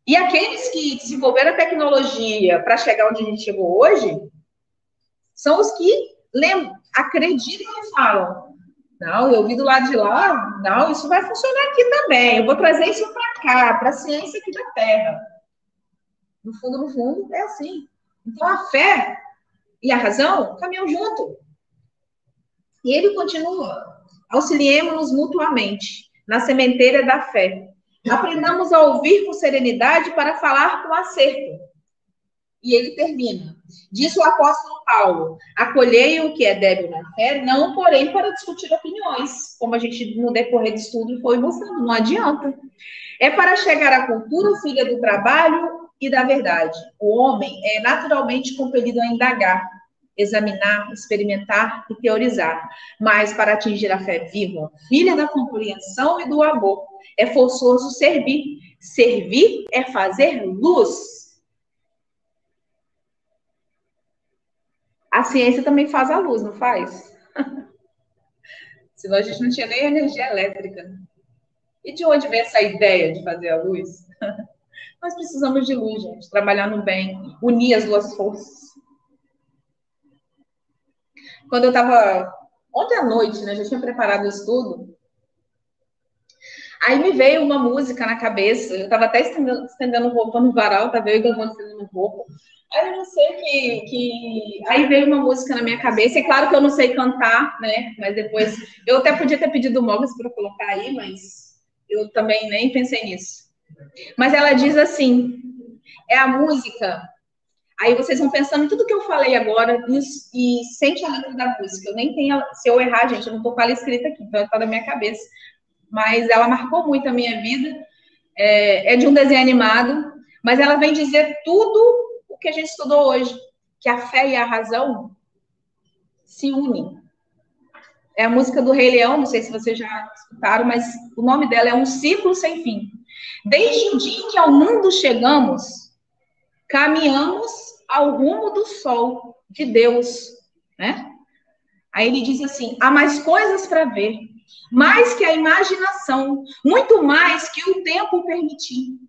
E aqueles que desenvolveram a tecnologia para chegar onde a gente chegou hoje, são os que acreditam e falam: não, eu vi do lado de lá, não, isso vai funcionar aqui também, eu vou trazer isso para cá, para a ciência aqui da Terra. No fundo, no fundo, é assim. Então, a fé e a razão caminham junto. E ele continua: auxiliemos-nos mutuamente na sementeira da fé Aprendamos a ouvir com serenidade para falar com acerto. E ele termina. Diz o apóstolo Paulo: acolhei o que é débil na fé, não, porém, para discutir opiniões, como a gente no decorrer do estudo foi mostrando, não adianta. É para chegar à cultura filha do trabalho e da verdade. O homem é naturalmente compelido a indagar, examinar, experimentar e teorizar. Mas para atingir a fé viva, filha da compreensão e do amor, é forçoso servir. Servir é fazer luz. A ciência também faz a luz, não faz? Senão a gente não tinha nem energia elétrica. E de onde vem essa ideia de fazer a luz? Nós precisamos de luz, gente. Trabalhar no bem, unir as duas forças. Quando eu estava ontem à noite, né, já tinha preparado o estudo, Aí me veio uma música na cabeça, eu estava até estendendo, estendendo roupa no varal, estava eu e Galvão estendendo roupa. Aí eu não sei que, que. Aí veio uma música na minha cabeça, e claro que eu não sei cantar, né? Mas depois. Eu até podia ter pedido o para colocar aí, mas eu também nem pensei nisso. Mas ela diz assim: é a música. Aí vocês vão pensando em tudo que eu falei agora e, e sente a letra da música. Eu nem tenho. Se eu errar, gente, eu não estou com ela escrita aqui, então está na minha cabeça mas ela marcou muito a minha vida. É, é de um desenho animado, mas ela vem dizer tudo o que a gente estudou hoje, que a fé e a razão se unem. É a música do Rei Leão, não sei se vocês já escutaram, mas o nome dela é Um Ciclo Sem Fim. Desde o dia em que ao mundo chegamos, caminhamos ao rumo do sol de Deus, né? Aí ele diz assim: há mais coisas para ver, mais que a imaginação, muito mais que o tempo permitir.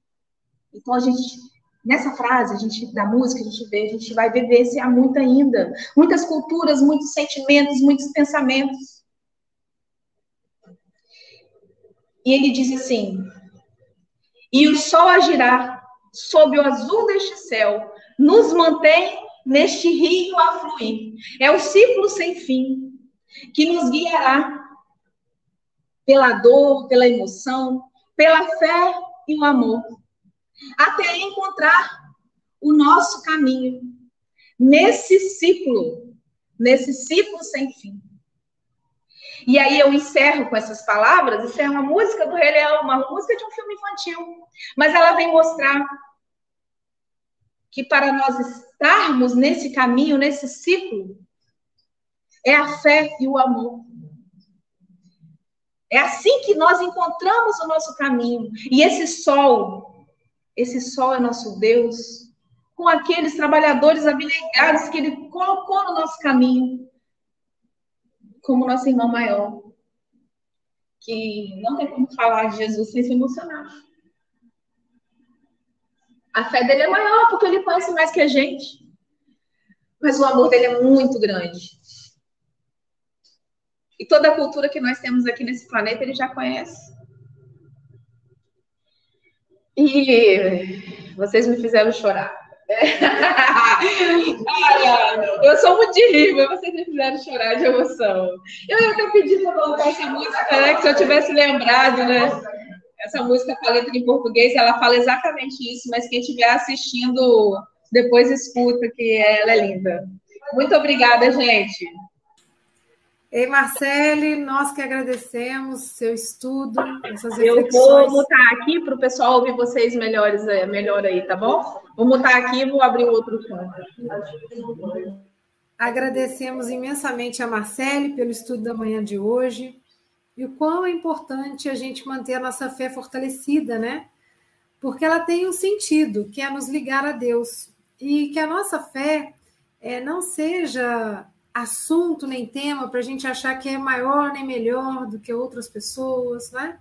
Então a gente nessa frase, a gente da música, a gente vê, a gente vai vivenciar muito ainda, muitas culturas, muitos sentimentos, muitos pensamentos. E ele diz assim: E o sol a girar sob o azul deste céu nos mantém neste rio a fluir. É o ciclo sem fim que nos guiará pela dor, pela emoção, pela fé e o amor, até encontrar o nosso caminho nesse ciclo, nesse ciclo sem fim. E aí eu encerro com essas palavras. Isso é uma música do Rei Leão, uma música de um filme infantil. Mas ela vem mostrar que para nós estarmos nesse caminho, nesse ciclo, é a fé e o amor. É assim que nós encontramos o nosso caminho. E esse sol, esse sol é nosso Deus, com aqueles trabalhadores abnegados que ele colocou no nosso caminho, como nosso irmão maior, que não tem como falar de Jesus sem se emocionar. A fé dele é maior porque ele conhece mais que a gente. Mas o amor dele é muito grande. E toda a cultura que nós temos aqui nesse planeta ele já conhece. E vocês me fizeram chorar. eu sou muito mas vocês me fizeram chorar de emoção. Eu ia até pedir para colocar essa música, né? Que se eu tivesse lembrado, né? Essa música com a letra em português, ela fala exatamente isso, mas quem estiver assistindo depois escuta, que ela é linda. Muito obrigada, gente. Ei, Marcele, nós que agradecemos seu estudo, essas. Eu vou mutar aqui para o pessoal ouvir vocês melhores, é, melhor aí, tá bom? Vou mutar aqui e vou abrir o outro som. Agradecemos imensamente a Marcele pelo estudo da manhã de hoje e o quão é importante a gente manter a nossa fé fortalecida, né? Porque ela tem um sentido, que é nos ligar a Deus. E que a nossa fé é, não seja assunto nem tema para a gente achar que é maior nem melhor do que outras pessoas, né?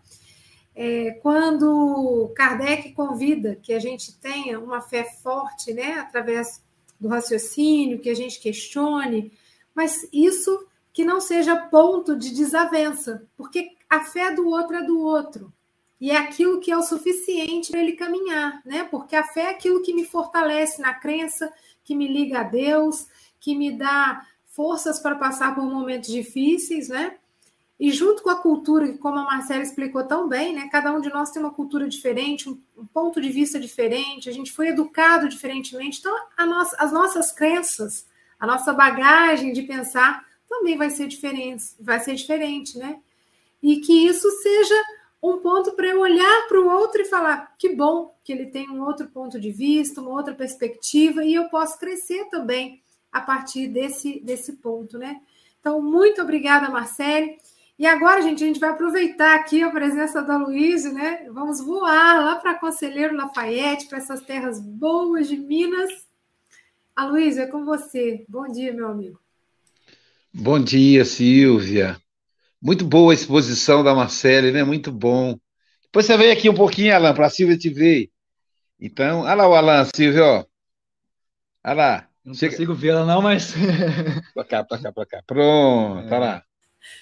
É, quando Kardec convida que a gente tenha uma fé forte, né, através do raciocínio, que a gente questione, mas isso que não seja ponto de desavença, porque a fé do outro é do outro. E é aquilo que é o suficiente para ele caminhar, né? Porque a fé é aquilo que me fortalece na crença, que me liga a Deus, que me dá forças para passar por momentos difíceis, né? E junto com a cultura, que como a Marcela explicou tão bem, né? Cada um de nós tem uma cultura diferente, um, ponto de vista diferente, a gente foi educado diferentemente. Então, nossa, as nossas crenças, a nossa bagagem de pensar também vai ser diferente, vai ser diferente, né? E que isso seja um ponto para eu olhar para o outro e falar que bom que ele tem um outro ponto de vista, uma outra perspectiva, e eu posso crescer também a partir desse, desse ponto, né? Então, muito obrigada, Marcele. E agora, gente, a gente vai aproveitar aqui a presença da Luísa, né? Vamos voar lá para Conselheiro Lafayette, para essas terras boas de Minas. A Luísa, é com você. Bom dia, meu amigo. Bom dia, Silvia. Muito boa a exposição da Marcele, né? Muito bom. Depois você vem aqui um pouquinho, Alan, para a Silvia te ver. Então, olha lá o Alan, Silvia, ó. Olha lá. Não Chega... consigo vê-la, não, mas. pra cá, pra cá, pra cá. Pronto, é. tá lá.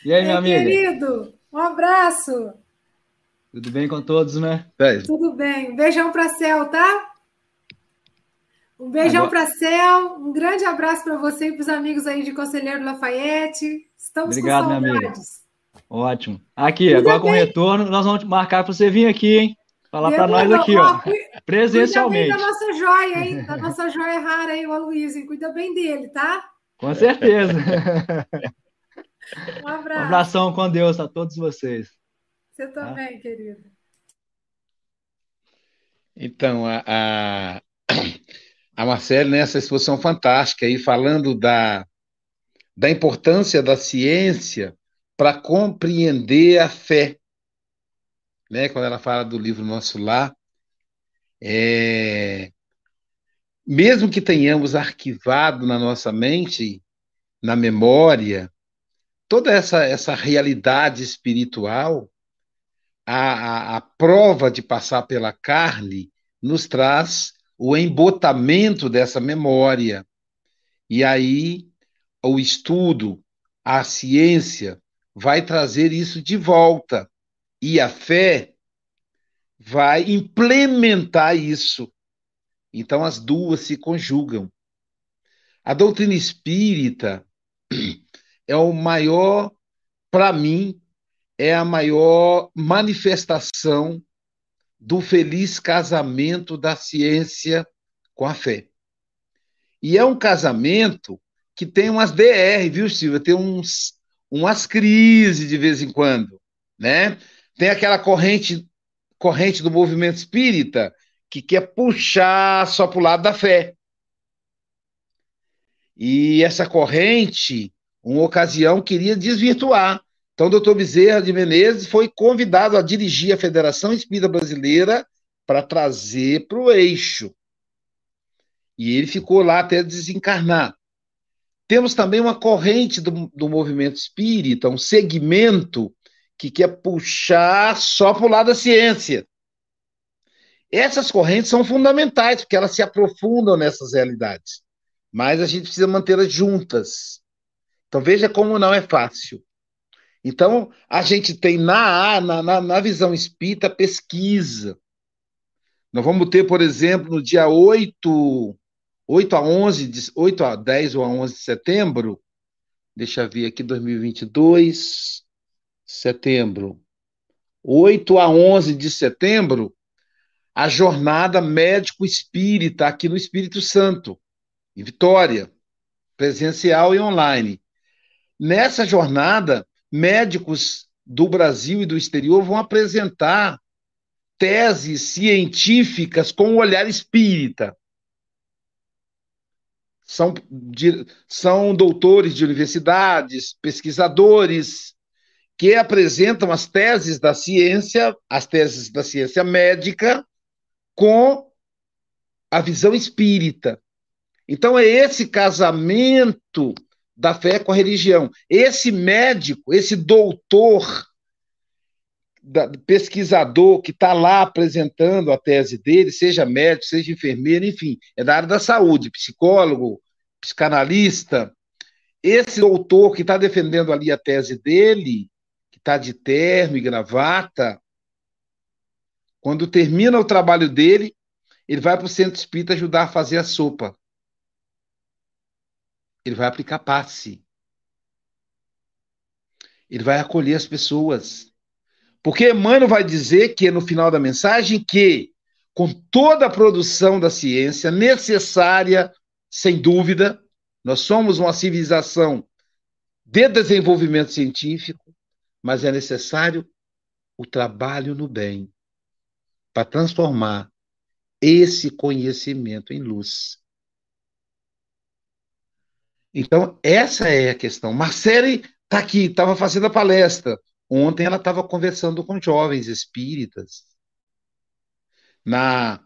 E aí, minha amiga? Querido, um abraço. Tudo bem com todos, né? É. Tudo bem. Um beijão para Céu, tá? Um beijão para Céu, um grande abraço para você e para os amigos aí de Conselheiro Lafayette. Estamos Obrigado, com saudades. minha amiga. Ótimo. Aqui, Cuida agora bem. com o retorno, nós vamos marcar para você vir aqui, hein? Falar para nós aqui, ó. Presencialmente. Cuida bem da nossa joia, hein? Da nossa joia rara aí, o Aloysio. Cuida bem dele, tá? Com certeza. Um abraço. Um abração com Deus a todos vocês. Você também, tá? querido. Então, a, a, a Marcele, nessa né, exposição fantástica aí, falando da, da importância da ciência para compreender a fé. Né, quando ela fala do livro Nosso Lar, é, mesmo que tenhamos arquivado na nossa mente, na memória, toda essa, essa realidade espiritual, a, a, a prova de passar pela carne nos traz o embotamento dessa memória. E aí o estudo, a ciência, vai trazer isso de volta. E a fé vai implementar isso. Então as duas se conjugam. A doutrina espírita é o maior, para mim, é a maior manifestação do feliz casamento da ciência com a fé. E é um casamento que tem umas DR, viu, Silvia? Tem uns, umas crises de vez em quando, né? Tem aquela corrente corrente do movimento espírita que quer puxar só para o lado da fé. E essa corrente, uma ocasião, queria desvirtuar. Então, o doutor Bezerra de Menezes foi convidado a dirigir a Federação Espírita Brasileira para trazer para o eixo. E ele ficou lá até desencarnar. Temos também uma corrente do, do movimento espírita, um segmento que quer puxar só para o lado da ciência. Essas correntes são fundamentais, porque elas se aprofundam nessas realidades. Mas a gente precisa mantê-las juntas. Então veja como não é fácil. Então, a gente tem na, na, na visão espírita pesquisa. Nós vamos ter, por exemplo, no dia 8, 8 a 11, 8 a 10 ou a 11 de setembro, deixa eu ver aqui, 2022, setembro, 8 a 11 de setembro, a jornada médico espírita aqui no Espírito Santo, em Vitória, presencial e online. Nessa jornada, médicos do Brasil e do exterior vão apresentar teses científicas com o olhar espírita. São, são doutores de universidades, pesquisadores, que apresentam as teses da ciência, as teses da ciência médica, com a visão espírita. Então, é esse casamento da fé com a religião. Esse médico, esse doutor, pesquisador que está lá apresentando a tese dele, seja médico, seja enfermeiro, enfim, é da área da saúde, psicólogo, psicanalista. Esse doutor que está defendendo ali a tese dele, está de terno e gravata, quando termina o trabalho dele, ele vai para o centro espírita ajudar a fazer a sopa ele vai aplicar passe. Ele vai acolher as pessoas. Porque Emmanuel vai dizer que no final da mensagem que com toda a produção da ciência necessária, sem dúvida, nós somos uma civilização de desenvolvimento científico, mas é necessário o trabalho no bem para transformar esse conhecimento em luz. Então, essa é a questão. Marcele está aqui, estava fazendo a palestra. Ontem ela estava conversando com jovens espíritas. Na,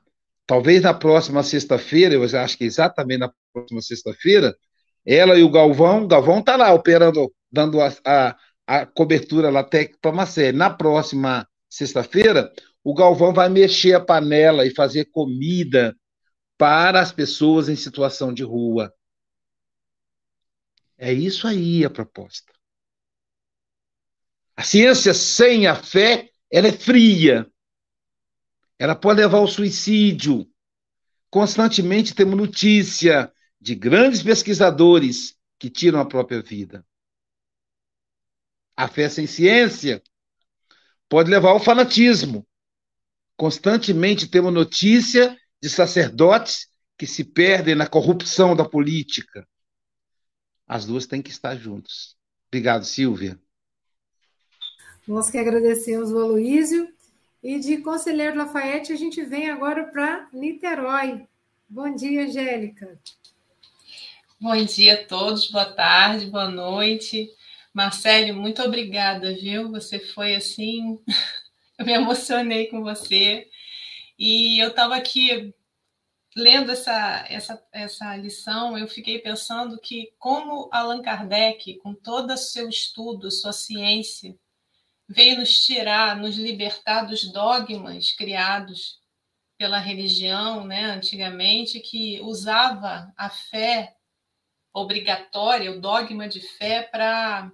talvez na próxima sexta-feira, eu acho que exatamente na próxima sexta-feira, ela e o Galvão, Galvão está lá operando, dando a, a, a cobertura lá técnica Marcele. Na próxima sexta-feira, o Galvão vai mexer a panela e fazer comida para as pessoas em situação de rua. É isso aí a proposta. A ciência sem a fé, ela é fria. Ela pode levar ao suicídio. Constantemente temos notícia de grandes pesquisadores que tiram a própria vida. A fé sem ciência pode levar ao fanatismo. Constantemente temos notícia de sacerdotes que se perdem na corrupção da política. As duas têm que estar juntas. Obrigado, Silvia. Nós que agradecemos o Aloísio. E de Conselheiro Lafayette, a gente vem agora para Niterói. Bom dia, Angélica. Bom dia a todos, boa tarde, boa noite. Marcelo, muito obrigada, viu? Você foi assim Eu me emocionei com você. E eu estava aqui lendo essa, essa, essa lição, eu fiquei pensando que, como Allan Kardec, com todo o seu estudo, sua ciência, veio nos tirar, nos libertar dos dogmas criados pela religião, né, antigamente, que usava a fé obrigatória, o dogma de fé, para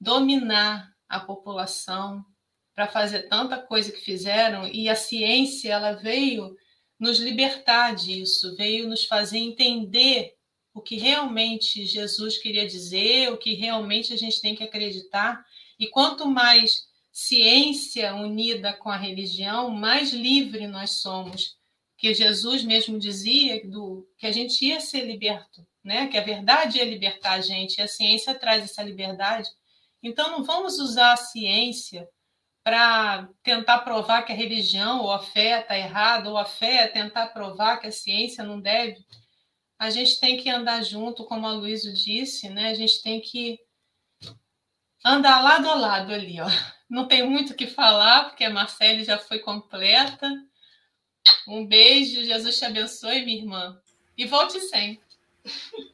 dominar a população, para fazer tanta coisa que fizeram, e a ciência ela veio nos libertar disso, veio nos fazer entender o que realmente Jesus queria dizer, o que realmente a gente tem que acreditar. E quanto mais ciência unida com a religião, mais livre nós somos. Que Jesus mesmo dizia do, que a gente ia ser liberto, né? que a verdade ia libertar a gente, e a ciência traz essa liberdade. Então, não vamos usar a ciência para tentar provar que a religião ou a fé está errada, ou a fé é tentar provar que a ciência não deve. A gente tem que andar junto, como a Luísa disse, né? A gente tem que andar lado a lado ali, ó. Não tem muito o que falar, porque a Marcele já foi completa. Um beijo, Jesus te abençoe, minha irmã. E volte sempre.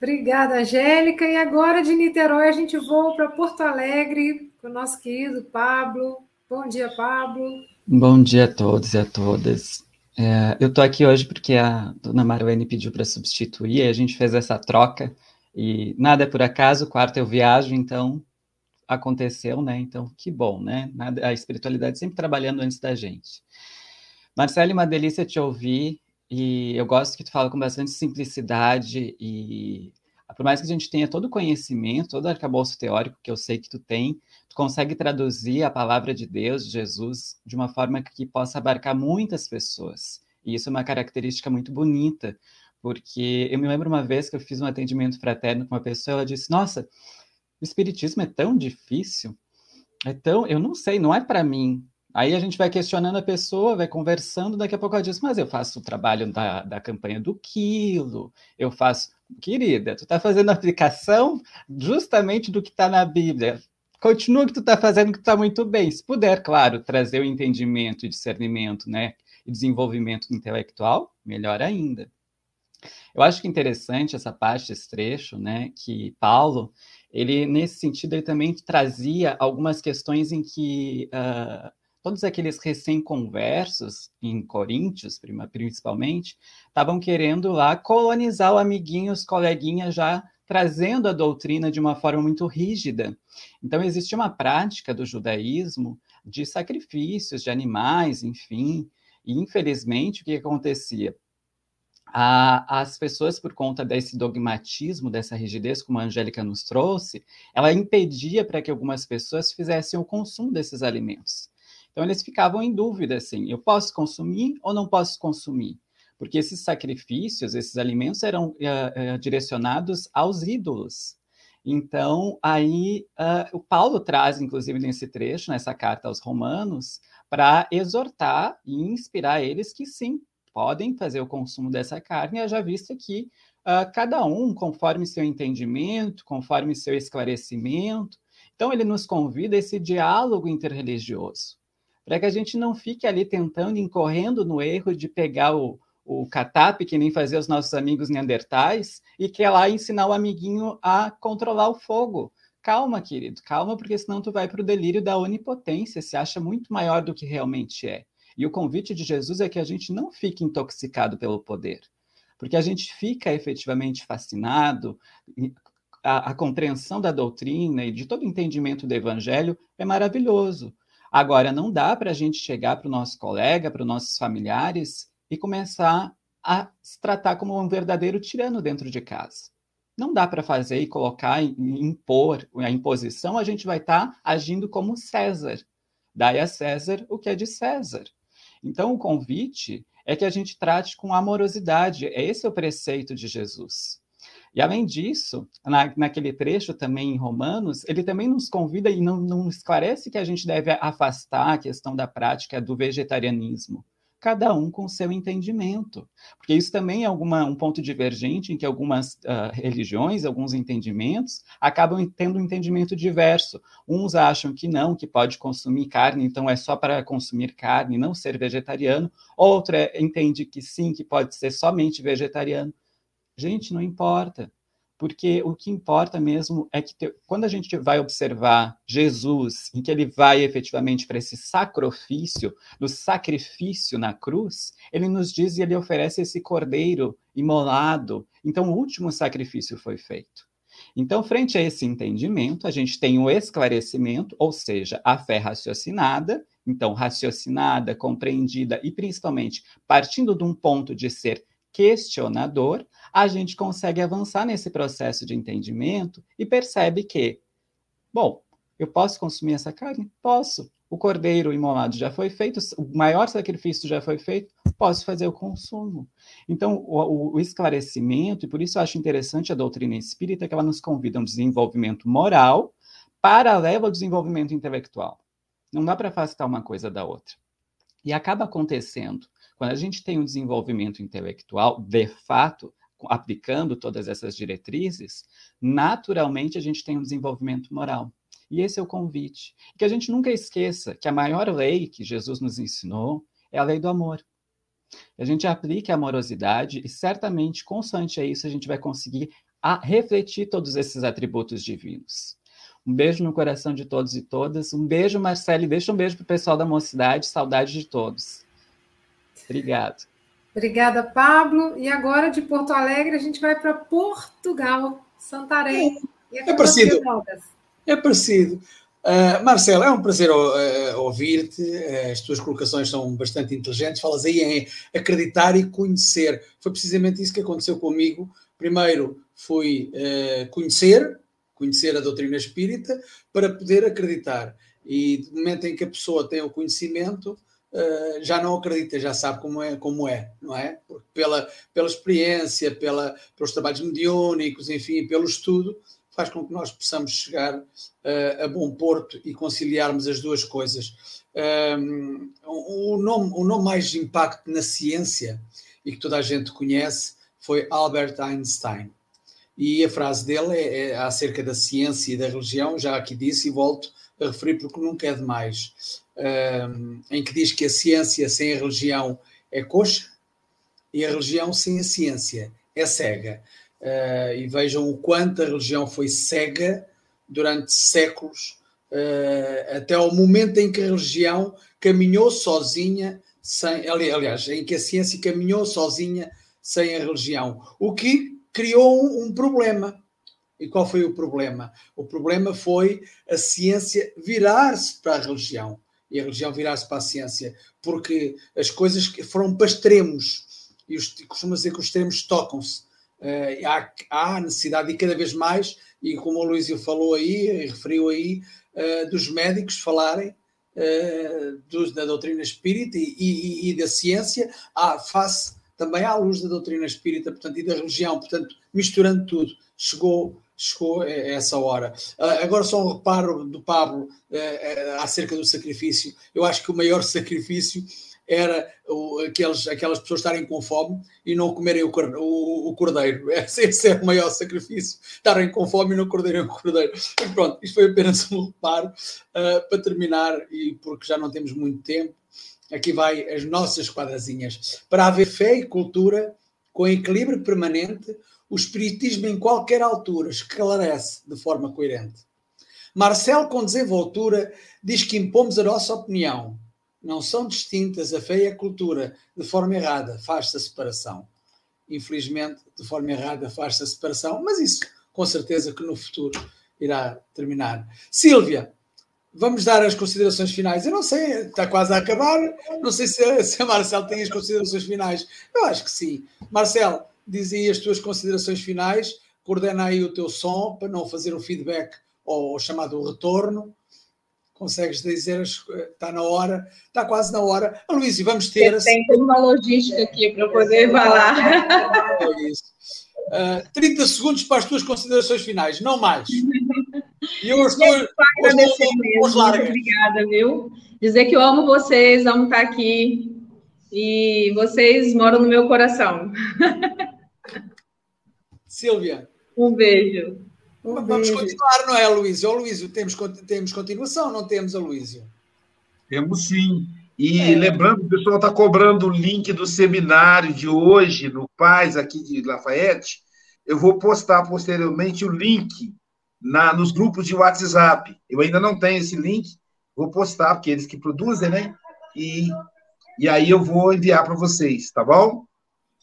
Obrigada, Angélica. E agora de Niterói a gente voa para Porto Alegre com o nosso querido Pablo. Bom dia, Pablo. Bom dia a todos e a todas. É, eu estou aqui hoje porque a dona Marlene pediu para substituir, e a gente fez essa troca, e nada é por acaso, quarta eu viajo, então aconteceu, né? Então, que bom, né? Nada, a espiritualidade sempre trabalhando antes da gente. Marcelo, uma delícia te ouvir, e eu gosto que tu fala com bastante simplicidade e por mais que a gente tenha todo o conhecimento, todo o arcabouço teórico que eu sei que tu tem, tu consegue traduzir a palavra de Deus, de Jesus, de uma forma que possa abarcar muitas pessoas. E isso é uma característica muito bonita, porque eu me lembro uma vez que eu fiz um atendimento fraterno com uma pessoa, ela disse: "Nossa, o espiritismo é tão difícil, é tão, eu não sei, não é para mim. Aí a gente vai questionando a pessoa, vai conversando, daqui a pouco ela diz, mas eu faço o trabalho da, da campanha do quilo, eu faço. Querida, tu está fazendo aplicação justamente do que está na Bíblia. Continua o que tu está fazendo, que está muito bem. Se puder, claro, trazer o entendimento e discernimento, né? E desenvolvimento intelectual, melhor ainda. Eu acho que interessante essa parte, esse trecho, né? Que Paulo, ele, nesse sentido, ele também trazia algumas questões em que uh, todos aqueles recém-conversos, em Coríntios, principalmente, estavam querendo lá colonizar o amiguinho, os coleguinhas já trazendo a doutrina de uma forma muito rígida. Então, existia uma prática do judaísmo de sacrifícios de animais, enfim, e infelizmente o que acontecia? A, as pessoas, por conta desse dogmatismo, dessa rigidez, como a Angélica nos trouxe, ela impedia para que algumas pessoas fizessem o consumo desses alimentos. Então eles ficavam em dúvida assim: eu posso consumir ou não posso consumir? Porque esses sacrifícios, esses alimentos eram uh, uh, direcionados aos ídolos. Então, aí uh, o Paulo traz, inclusive, nesse trecho, nessa carta aos Romanos, para exortar e inspirar eles que sim, podem fazer o consumo dessa carne, já visto que uh, cada um, conforme seu entendimento, conforme seu esclarecimento. Então, ele nos convida a esse diálogo interreligioso para que a gente não fique ali tentando, incorrendo no erro de pegar o, o catap, que nem fazia os nossos amigos neandertais, e que é lá ensinar o amiguinho a controlar o fogo. Calma, querido, calma, porque senão tu vai para o delírio da onipotência, se acha muito maior do que realmente é. E o convite de Jesus é que a gente não fique intoxicado pelo poder, porque a gente fica efetivamente fascinado, a, a compreensão da doutrina e de todo o entendimento do evangelho é maravilhoso, Agora, não dá para a gente chegar para o nosso colega, para os nossos familiares e começar a se tratar como um verdadeiro tirano dentro de casa. Não dá para fazer e colocar, impor a imposição, a gente vai estar tá agindo como César. Dai a César o que é de César. Então, o convite é que a gente trate com amorosidade. Esse é o preceito de Jesus. E além disso, na, naquele trecho também em Romanos, ele também nos convida e não, não esclarece que a gente deve afastar a questão da prática do vegetarianismo. cada um com seu entendimento. Porque isso também é alguma, um ponto divergente em que algumas uh, religiões, alguns entendimentos, acabam tendo um entendimento diverso. Uns acham que não, que pode consumir carne, então é só para consumir carne, não ser vegetariano. Outro é, entende que sim, que pode ser somente vegetariano. Gente, não importa porque o que importa mesmo é que te, quando a gente vai observar Jesus, em que ele vai efetivamente para esse sacrifício, no sacrifício na cruz, ele nos diz e ele oferece esse cordeiro imolado. Então, o último sacrifício foi feito. Então, frente a esse entendimento, a gente tem o esclarecimento, ou seja, a fé raciocinada, então, raciocinada, compreendida e principalmente partindo de um ponto de ser questionador, a gente consegue avançar nesse processo de entendimento e percebe que, bom, eu posso consumir essa carne? Posso. O cordeiro imolado já foi feito, o maior sacrifício já foi feito, posso fazer o consumo. Então, o, o, esclarecimento, e por isso eu acho interessante a doutrina espírita, que ela nos convida a um desenvolvimento moral paralelo ao desenvolvimento intelectual. Não dá para afastar uma coisa da outra. E acaba acontecendo, quando a gente tem um desenvolvimento intelectual, de fato, aplicando todas essas diretrizes, naturalmente a gente tem um desenvolvimento moral. E esse é o convite. Que a gente nunca esqueça que a maior lei que Jesus nos ensinou é a lei do amor. A gente aplique a amorosidade e certamente, consoante a isso, a gente vai conseguir refletir todos esses atributos divinos. Um beijo no coração de todos e todas. Um beijo, Marcelo, e deixa um beijo para o pessoal da mocidade. Saudade de todos. Obrigado. Obrigada, Pablo. E agora de Porto Alegre a gente vai para Portugal, Santarém. É, é parecido. É parecido. Uh, Marcelo, é um prazer uh, ouvir-te. Uh, as tuas colocações são bastante inteligentes. Falas aí em acreditar e conhecer. Foi precisamente isso que aconteceu comigo. Primeiro fui conhecer, conhecer a doutrina espírita, para poder acreditar. E no momento em que a pessoa tem o conhecimento, uh, já não acredita, já sabe como é, como é não é? Porque pela, pela experiência, pela, pelos trabalhos mediúnicos, enfim, pelo estudo, faz com que nós possamos chegar uh, a bom porto e conciliarmos as duas coisas. Um, o, nome, o nome mais de impacto na ciência e que toda a gente conhece foi Albert Einstein. E a frase dele é, é acerca da ciência e da religião, já aqui disse e volto a referir porque nunca é demais em que diz que a ciência sem a religião é coxa e a religião sem a ciência é cega. Uh, e vejam o quanto a religião foi cega durante séculos, uh, até ao momento em que a religião caminhou sozinha, sem, aliás, em que a ciência caminhou sozinha sem a religião, o que criou um problema. E qual foi o problema? O problema foi a ciência virar-se para a religião e a religião virar-se para a ciência, porque as coisas foram para extremos, e os, costuma dizer que os extremos tocam-se. Uh, há, há, necessidade, e cada vez mais, e como o Luísio falou aí, e referiu aí, uh, dos médicos falarem uh, dos, da doutrina espírita e, e, e, da ciência, à face também à luz da doutrina espírita, portanto, e da religião, portanto, misturando tudo. Chegou chegou a essa hora. Uh, agora, só um reparo do Pablo uh, acerca do sacrifício. Eu acho que o maior sacrifício era aqueles, aquelas pessoas estarem com fome e não comerem o, o, o cordeiro. Esse, é o maior sacrifício. Estarem com fome e não comerem o cordeiro. E pronto, isto foi apenas um reparo uh, para terminar, e porque já não temos muito tempo. Aqui vai as nossas quadrazinhas. Para haver fé e cultura com equilíbrio permanente, o espiritismo em qualquer altura esclarece de forma coerente. Marcel, com desenvoltura, diz que impomos a nossa opinião. Não são distintas a fé e a cultura. De forma errada, faz-se a separação. Infelizmente, de forma errada, faz-se a separação, mas isso, com certeza, que no futuro irá terminar. Sílvia, vamos dar as considerações finais. Eu não sei, está quase a acabar. Não sei se, se a Marcel tem as considerações finais. Eu acho que sim. Marcel, dizia as tuas considerações finais, coordena aí o teu som para não fazer o feedback ou chamado retorno. Consegues dizer, está na hora, está quase na hora. Ah, Luís, vamos ter. Tem toda uma logística aqui para poder falar. É isso. Uh, ah, 30 segundos para as tuas considerações finais, não mais. E eu estou. Eu mesmo. Muito obrigada, viu? Dizer que eu amo vocês, amo estar aqui E vocês moram no meu coração. Silvia. Um beijo. Um Vamos beijo. continuar, não é, Luísio? Ô, Luísio, temos, temos continuação, não temos, a Luísio? Temos sim. E é. lembrando, o pessoal está cobrando o link do seminário de hoje no Paz, aqui de Lafayette. Eu vou postar posteriormente o link na, nos grupos de WhatsApp. Eu ainda não tenho esse link, vou postar, porque eles que produzem, né? E, e aí eu vou enviar para vocês, tá bom?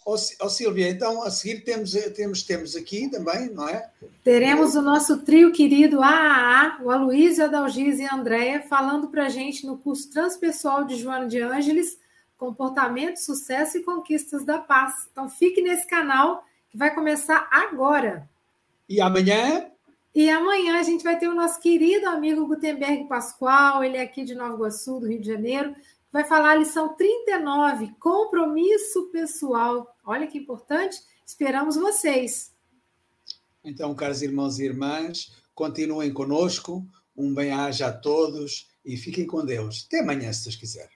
Ó oh, Silvia, então a seguir temos, temos, temos aqui também, não é? Teremos o nosso trio querido AAA, o Aloysio, Adalgise e a Andréia, falando para a gente no curso transpessoal de Joana de Ângeles, Comportamento, Sucesso e Conquistas da Paz. Então fique nesse canal que vai começar agora. E amanhã? E amanhã a gente vai ter o nosso querido amigo Gutenberg Pascoal, ele é aqui de Nova Iguaçu, do Rio de Janeiro, vai falar a lição 39, compromisso pessoal. Olha que importante, esperamos vocês. Então, caros irmãos e irmãs, continuem conosco, um bem-aja a todos e fiquem com Deus. Até amanhã, se Deus quiser.